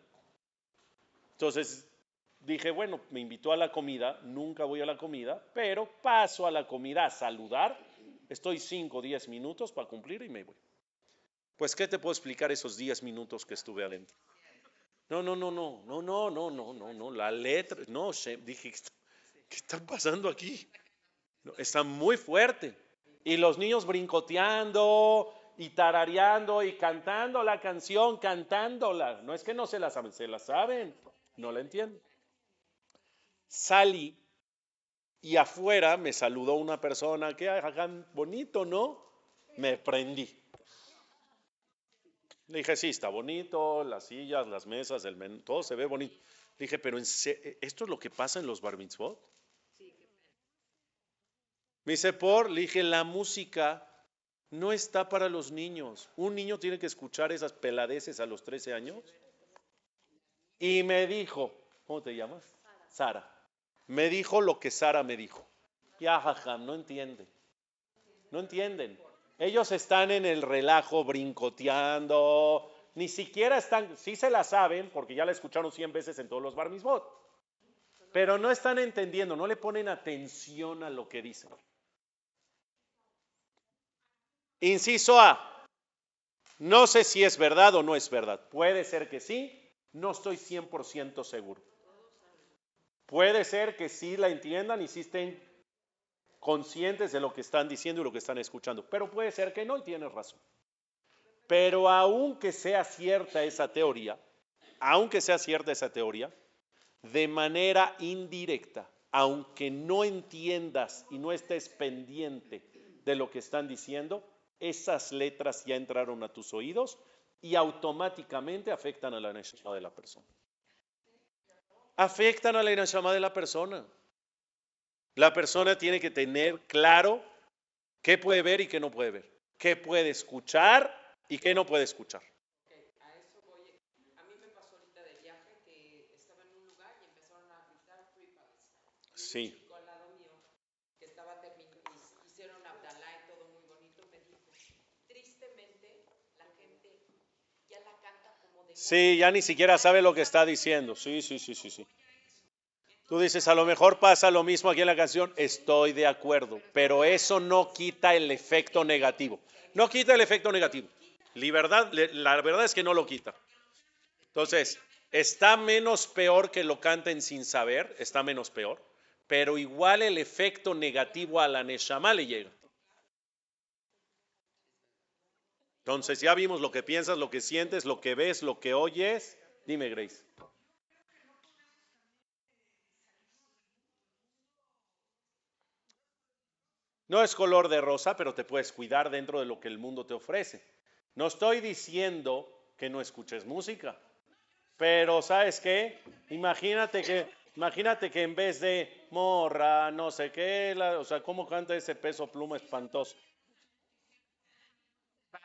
Speaker 1: Entonces dije, bueno, me invitó a la comida, nunca voy a la comida, pero paso a la comida a saludar. Estoy 5 o 10 minutos para cumplir y me voy. Pues, ¿qué te puedo explicar esos 10 minutos que estuve adentro? No, no, no, no, no, no, no, no, no, no, la letra, no, dije, ¿qué está pasando aquí? está muy fuerte. Y los niños brincoteando y tarareando y cantando la canción, cantándola. No es que no se la saben, se la saben, no la entienden. Salí y afuera me saludó una persona que hagan bonito, ¿no? Me prendí. Le dije, sí, está bonito, las sillas, las mesas, el menú, todo se ve bonito. Le dije, pero ¿esto es lo que pasa en los bar mitzvot? Me dice, por, le dije, la música no está para los niños. Un niño tiene que escuchar esas peladeces a los 13 años. Y me dijo, ¿cómo te llamas? Sara. Me dijo lo que Sara me dijo. Ya, jaja, no entiende. No entienden. Ellos están en el relajo brincoteando, ni siquiera están, sí se la saben, porque ya la escucharon 100 veces en todos los bar pero no están entendiendo, no le ponen atención a lo que dicen. Inciso A, no sé si es verdad o no es verdad. Puede ser que sí, no estoy 100% seguro. Puede ser que sí la entiendan y sí estén conscientes de lo que están diciendo y lo que están escuchando. Pero puede ser que no y tienes razón. Pero aunque sea cierta esa teoría, aunque sea cierta esa teoría, de manera indirecta, aunque no entiendas y no estés pendiente de lo que están diciendo, esas letras ya entraron a tus oídos y automáticamente afectan a la necesidad de la persona. Afectan a la necesidad de la persona. La persona tiene que tener claro qué puede ver y qué no puede ver, qué puede escuchar y qué no puede escuchar.
Speaker 2: A eso voy. A mí me pasó ahorita de viaje que estaba en un lugar y empezaron a gritar Free Palestine.
Speaker 1: Sí.
Speaker 2: Un al lado mío que estaba terminando, hicieron Abdalá y todo muy bonito, me dijo, tristemente la gente ya la canta como de...
Speaker 1: Sí, ya ni siquiera sabe lo que está diciendo. Sí, sí, sí, sí, sí. Tú dices, a lo mejor pasa lo mismo aquí en la canción, estoy de acuerdo, pero eso no quita el efecto negativo. No quita el efecto negativo. Libertad, la verdad es que no lo quita. Entonces, está menos peor que lo canten sin saber, está menos peor, pero igual el efecto negativo a la Neshama le llega. Entonces, ya vimos lo que piensas, lo que sientes, lo que ves, lo que oyes. Dime, Grace. No es color de rosa, pero te puedes cuidar dentro de lo que el mundo te ofrece. No estoy diciendo que no escuches música, pero ¿sabes qué? Imagínate que, imagínate que en vez de morra, no sé qué, o sea, ¿cómo canta ese peso pluma espantoso?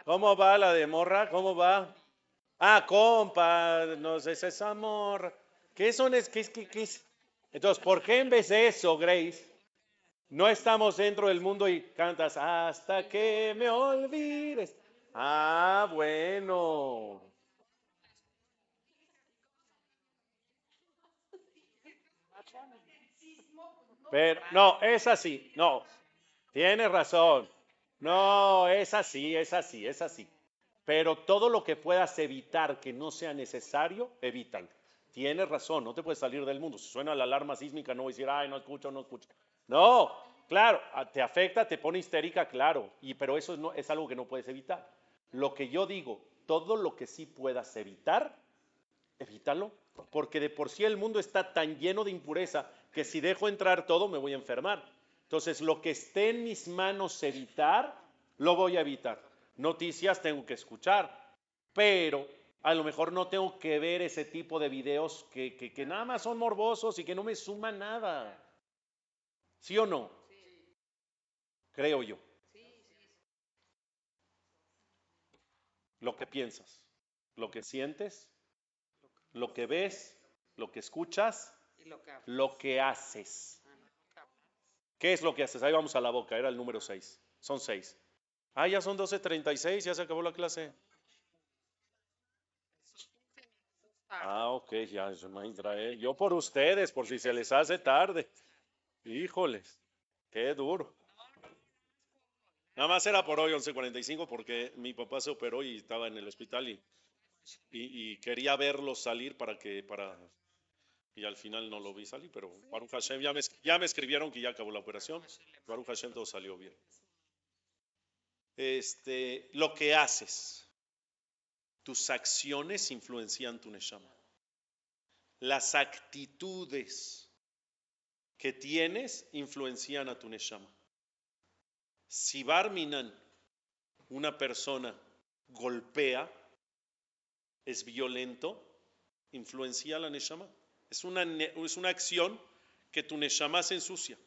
Speaker 1: ¿Cómo va la de morra? ¿Cómo va? Ah, compa, no sé, es esa morra. ¿Qué son? Es, qué, qué, qué es? Entonces, ¿por qué en vez de eso, Grace? No estamos dentro del mundo y cantas hasta que me olvides. Ah, bueno. Pero no, es así. No, tienes razón. No, es así, es así, es así. Pero todo lo que puedas evitar que no sea necesario, evítalo. Tienes razón, no te puedes salir del mundo. Si suena la alarma sísmica, no voy a decir, ay, no escucho, no escucho. No, claro, te afecta, te pone histérica, claro, y, pero eso es, no, es algo que no puedes evitar. Lo que yo digo, todo lo que sí puedas evitar, evítalo, porque de por sí el mundo está tan lleno de impureza que si dejo entrar todo me voy a enfermar. Entonces, lo que esté en mis manos evitar, lo voy a evitar. Noticias tengo que escuchar, pero a lo mejor no tengo que ver ese tipo de videos que, que, que nada más son morbosos y que no me suman nada. ¿Sí o no? Creo yo. Lo que piensas, lo que sientes, lo que ves, lo que escuchas,
Speaker 2: Y lo que habla.
Speaker 1: lo que haces.
Speaker 2: Ah, no, lo que habla.
Speaker 1: ¿Qué es lo que haces? Ahí vamos a la boca, era el número 6. Son 6. Ah, ya son 12.36, ya se acabó la clase. Ah, ok, ya, eso no entra, ¿eh? Yo por ustedes, por si se les hace tarde. Híjoles, qué duro. Nada más era por hoy 11.45 porque mi papá se operó y estaba en el hospital y, y, y quería verlo salir para que, para, y al final no lo vi salir, pero Baruch Hashem, ya me, escribieron que ya acabó la operación. Baruch Hashem todo salió bien. Este, lo que haces, tus acciones influencian tu neshama. Las actitudes que tienes influencian a tu neshama. Si Barminan, una persona, golpea, es violento, influencia a la neshama. Es una, es una acción que tu neshama se ensucia.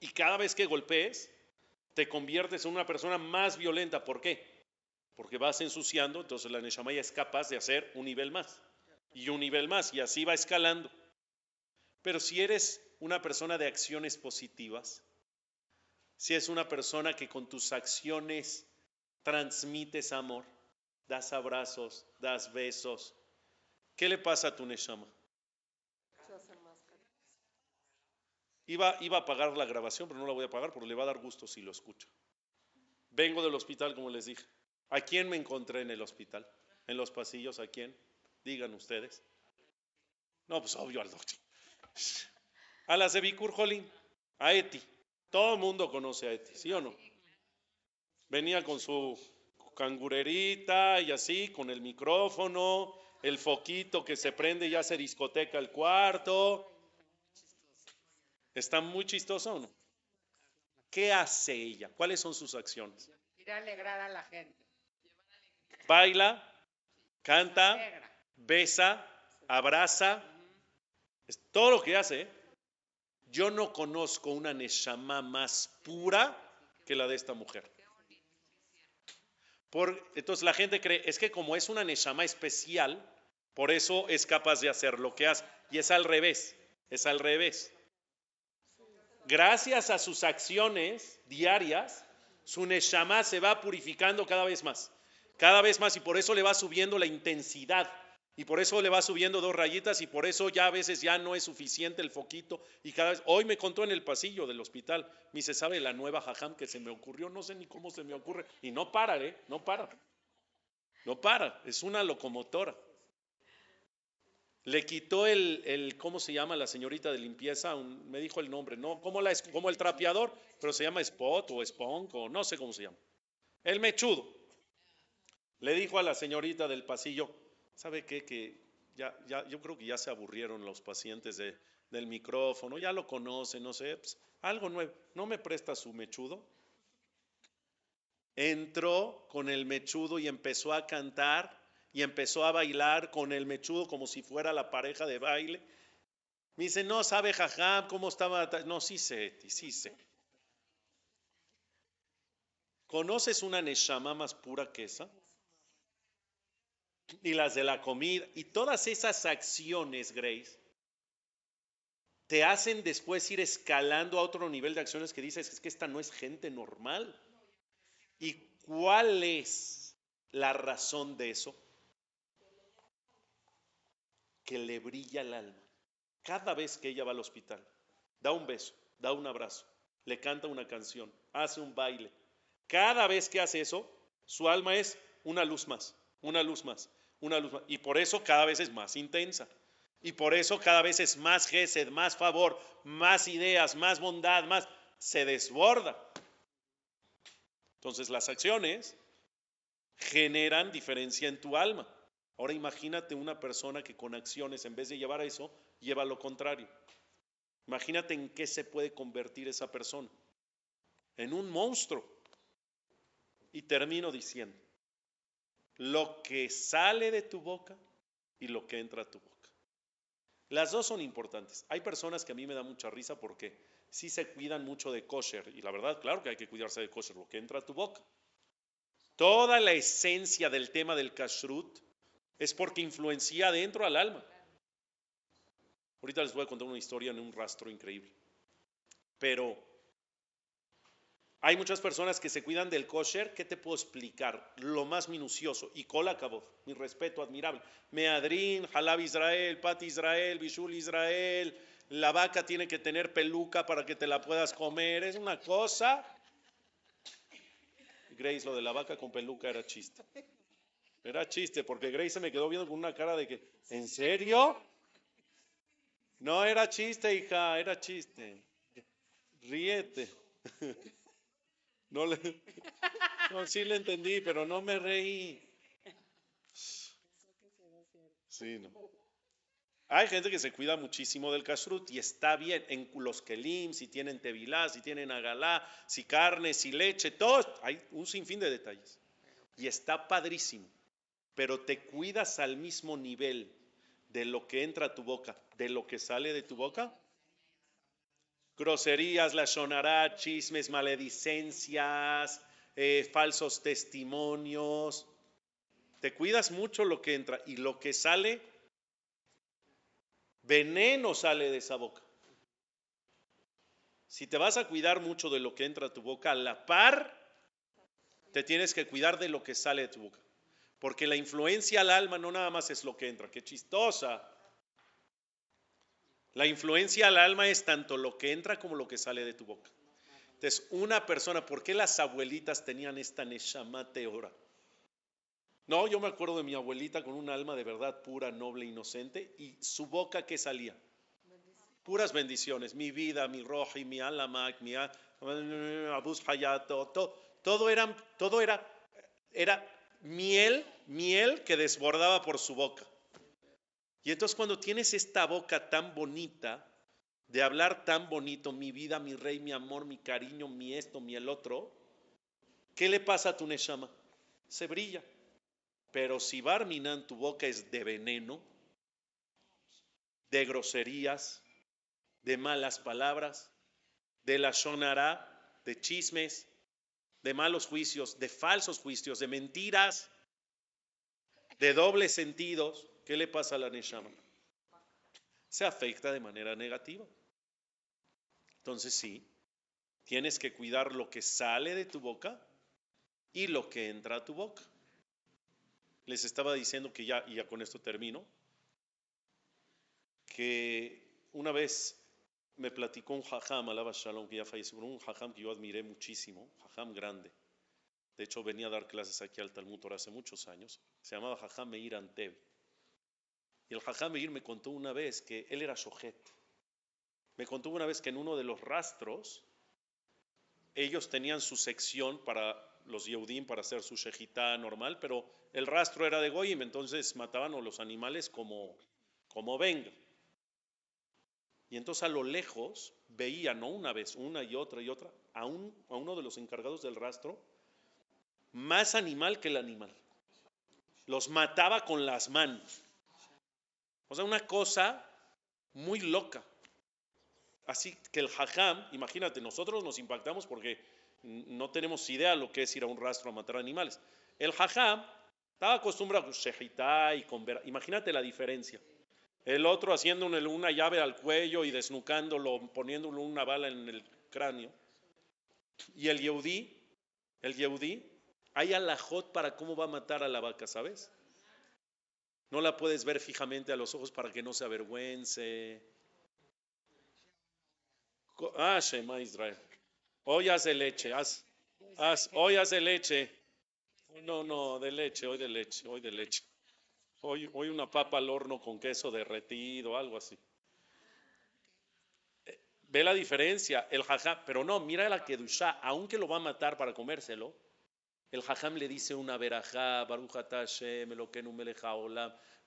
Speaker 1: Y cada vez que golpees, te conviertes en una persona más violenta. ¿Por qué? Porque vas ensuciando, entonces la neshama ya es capaz de hacer un nivel más. Y un nivel más, y así va escalando. Pero si eres una persona de acciones positivas, si es una persona que con tus acciones transmites amor, das abrazos, das besos, ¿qué le pasa a tu neshama?
Speaker 2: Se hace más cariñoso.
Speaker 1: Iba, iba a pagar la grabación, pero no la voy a pagar porque le va a dar gusto si lo escucha. Vengo del hospital, como les dije. ¿A quién me encontré en el hospital? ¿En los pasillos? ¿A quién? Digan ustedes. No, pues obvio al doctor. A las de Bikur Jolín, a Eti. Todo el mundo conoce a Eti, ¿sí o no? Venía con su cangurerita y así, con el micrófono, el foquito que se prende y hace discoteca el cuarto. ¿Está muy chistosa o no? ¿Qué hace ella? ¿Cuáles son sus acciones?
Speaker 2: Ir a alegrar a la gente.
Speaker 1: Baila, canta, besa, abraza. Es todo lo que hace. ¿eh? Yo no conozco una neshama más pura que la de esta mujer. Por, entonces la gente cree, es que como es una neshama especial, por eso es capaz de hacer lo que hace. Y es al revés, es al revés. Gracias a sus acciones diarias, su neshama se va purificando cada vez más, cada vez más, y por eso le va subiendo la intensidad, y por eso le va subiendo dos rayitas, y por eso ya a veces ya no es suficiente el foquito, y cada vez, hoy me contó en el pasillo del hospital, me dice, ¿sabe la nueva jajam que se me ocurrió? No sé ni cómo se me ocurre, y no para, ¿eh? No para, no para, es una locomotora. Le quitó el, el, ¿cómo se llama la señorita de limpieza? Un- me dijo el nombre, no, como, la, como el trapeador, pero se llama Spot o Spunk o no sé cómo se llama. El mechudo. Le dijo a la señorita del pasillo, ¿sabe qué? Que ya, ya, yo creo que ya se aburrieron los pacientes de- del micrófono, ya lo conocen, no sé, pues, algo nuevo. ¿No me presta su mechudo? Entró con el mechudo y empezó a cantar y empezó a bailar con el mechudo como si fuera la pareja de baile. Me dice, no sabe jajam cómo estaba. ta-". No, sí sé, sí sé. ¿Conoces una neshama más pura que esa? Y las de la comida. Y todas esas acciones, Grace, te hacen después ir escalando a otro nivel de acciones que dices, es que esta no es gente normal. ¿Y cuál es la razón de eso? Que le brilla el alma. Cada vez que ella va al hospital, da un beso, da un abrazo, le canta una canción, hace un baile. Cada vez que hace eso, su alma es una luz más, una luz más, una luz más. Y por eso cada vez es más intensa. Y por eso cada vez es más gesed, más favor, más ideas, más bondad, más... Se desborda. Entonces las acciones generan diferencia en tu alma. Ahora imagínate una persona que con acciones, en vez de llevar a eso, lleva lo contrario. Imagínate en qué se puede convertir esa persona. En un monstruo. Y termino diciendo, lo que sale de tu boca y lo que entra a tu boca. Las dos son importantes. Hay personas que a mí me da mucha risa porque sí se cuidan mucho de kosher. Y la verdad, claro que hay que cuidarse de kosher, lo que entra a tu boca. Toda la esencia del tema del kashrut es porque influencia adentro al alma. Ahorita les voy a contar una historia en un rastro increíble. Pero hay muchas personas que se cuidan del kosher. ¿Qué te puedo explicar? Lo más minucioso. Y acabó. Mi respeto admirable. Meadrin, Halab Israel, Pat Israel, Bishul Israel. La vaca tiene que tener peluca para que te la puedas comer. Es una cosa. Grace, lo de la vaca con peluca era chiste. Era chiste, porque Grace se me quedó viendo con una cara de que, ¿en serio? No era chiste, hija, era chiste. Ríete. No le. No, sí le entendí, pero no me reí. Sí, no. Hay gente que se cuida muchísimo del kashrut y está bien en los kelim, si tienen tevilá, si tienen agalá, si carne, si leche, todo. Hay un sinfín de detalles. Y está padrísimo. Pero te cuidas al mismo nivel de lo que entra a tu boca, de lo que sale de tu boca. Groserías, la chismes, maledicencias, eh, falsos testimonios. Te cuidas mucho lo que entra y lo que sale Veneno sale de esa boca. Si te vas a cuidar mucho de lo que entra a tu boca, a la par, te tienes que cuidar de lo que sale de tu boca. Porque la influencia al alma no nada más es lo que entra, qué chistosa. La influencia al alma es tanto lo que entra como lo que sale de tu boca. Entonces, una persona, ¿por qué las abuelitas tenían esta neshama teora? No, yo me acuerdo de mi abuelita con un alma de verdad pura, noble, inocente, y su boca que salía. Puras bendiciones, mi vida, mi roji, mi alamak, mi abus hayato, todo, todo era, todo era, era miel, miel que desbordaba por su boca. Y entonces cuando tienes esta boca tan bonita, de hablar tan bonito, mi vida, mi rey, mi amor, mi cariño, mi esto, mi el otro, ¿qué le pasa a tu neshama? Se brilla. Pero si Barminan tu boca es de veneno, de groserías, de malas palabras, de la sonará, de chismes, de malos juicios, de falsos juicios, de mentiras, de dobles sentidos, ¿qué le pasa a la Neshama? Se afecta de manera negativa. Entonces sí, tienes que cuidar lo que sale de tu boca y lo que entra a tu boca les estaba diciendo que ya, y ya con esto termino, que una vez me platicó un jajam, alaba shalom, que ya falleció, un jajam que yo admiré muchísimo, jajam grande. De hecho, venía a dar clases aquí al Talmud hace muchos años. Se llamaba jajam Meir Anteb. Y el jajam Meir me contó una vez que él era shohet. Me contó una vez que en uno de los rastros, ellos tenían su sección para los Yehudim para hacer su shejitá normal, pero el rastro era de Goyim, entonces mataban a los animales como, como venga. Y entonces a lo lejos veía, no una vez, una y otra y otra, a, un, a uno de los encargados del rastro, más animal que el animal. Los mataba con las manos. O sea, una cosa muy loca. Así que el hajam, imagínate, nosotros nos impactamos porque no tenemos idea lo que es ir a un rastro a matar animales. El jajam estaba acostumbrado a shejitá y con Imagínate la diferencia. El otro haciéndole una llave al cuello y desnucándolo, poniéndole una bala en el cráneo. Y el Yehudí, el Yehudí, hay alajot para cómo va a matar a la vaca, ¿sabes? No la puedes ver fijamente a los ojos para que no se avergüence. Ah, Shema Israel ollas de leche, haz, haz ollas de leche. No, no, de leche, hoy de leche, hoy de leche. Hoy, una papa al horno con queso derretido, algo así. Eh, ve la diferencia, el jajam, pero no, mira la kedusha, aunque lo va a matar para comérselo, el jajam le dice una verajá,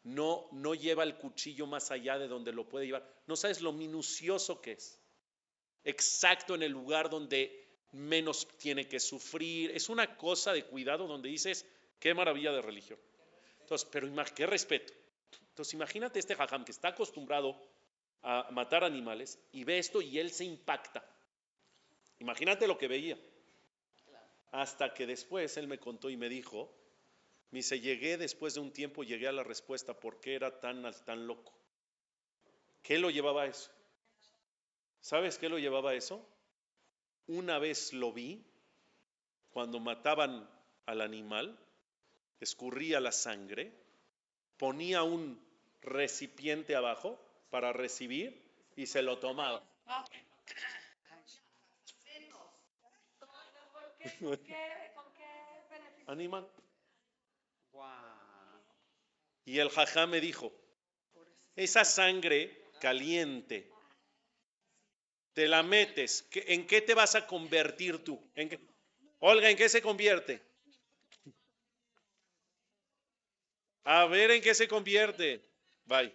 Speaker 1: no, no lleva el cuchillo más allá de donde lo puede llevar. No sabes lo minucioso que es exacto en el lugar donde menos tiene que sufrir. Es una cosa de cuidado donde dices, qué maravilla de religión. Entonces, pero qué respeto. Entonces, imagínate este jajam que está acostumbrado a matar animales y ve esto y él se impacta. Imagínate lo que veía. Hasta que después él me contó y me dijo, me dice, llegué después de un tiempo, llegué a la respuesta, ¿por qué era tan, tan loco? ¿Qué lo llevaba a eso? ¿Sabes qué lo llevaba a eso? Una vez lo vi cuando mataban al animal, escurría la sangre, ponía un recipiente abajo para recibir y se lo tomaba. Animal. Y el jajá me dijo, esa sangre caliente, te la metes, ¿en qué te vas a convertir tú? ¿En qué? Olga, ¿en qué se convierte? A ver en qué se convierte. Bye.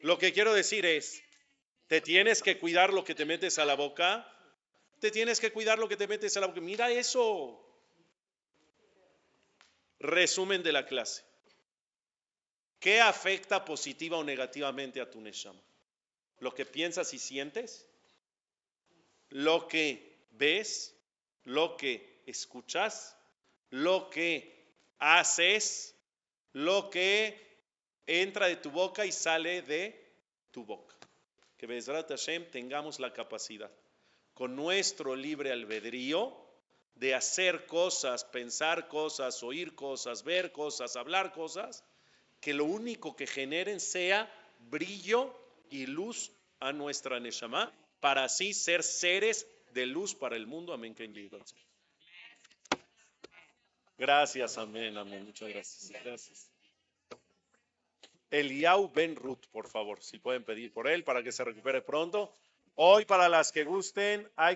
Speaker 1: Lo que quiero decir es, te tienes que cuidar lo que te metes a la boca. Te tienes que cuidar lo que te metes a la boca. Mira eso. Resumen de la clase. ¿Qué afecta positiva o negativamente a tu Neshama? Lo que piensas y sientes, lo que ves, lo que escuchas, lo que haces, lo que entra de tu boca y sale de tu boca. Que Bezrat Hashem tengamos la capacidad, con nuestro libre albedrío, de hacer cosas, pensar cosas, oír cosas, ver cosas, hablar cosas, que lo único que generen sea brillo y luz a nuestra Neshama, para así ser seres de luz para el mundo. Amén. Gracias, amén, amén. Muchas gracias. Gracias. Eliau Ben Ruth, por favor, si pueden pedir por él para que se recupere pronto. Hoy, para las que gusten, hay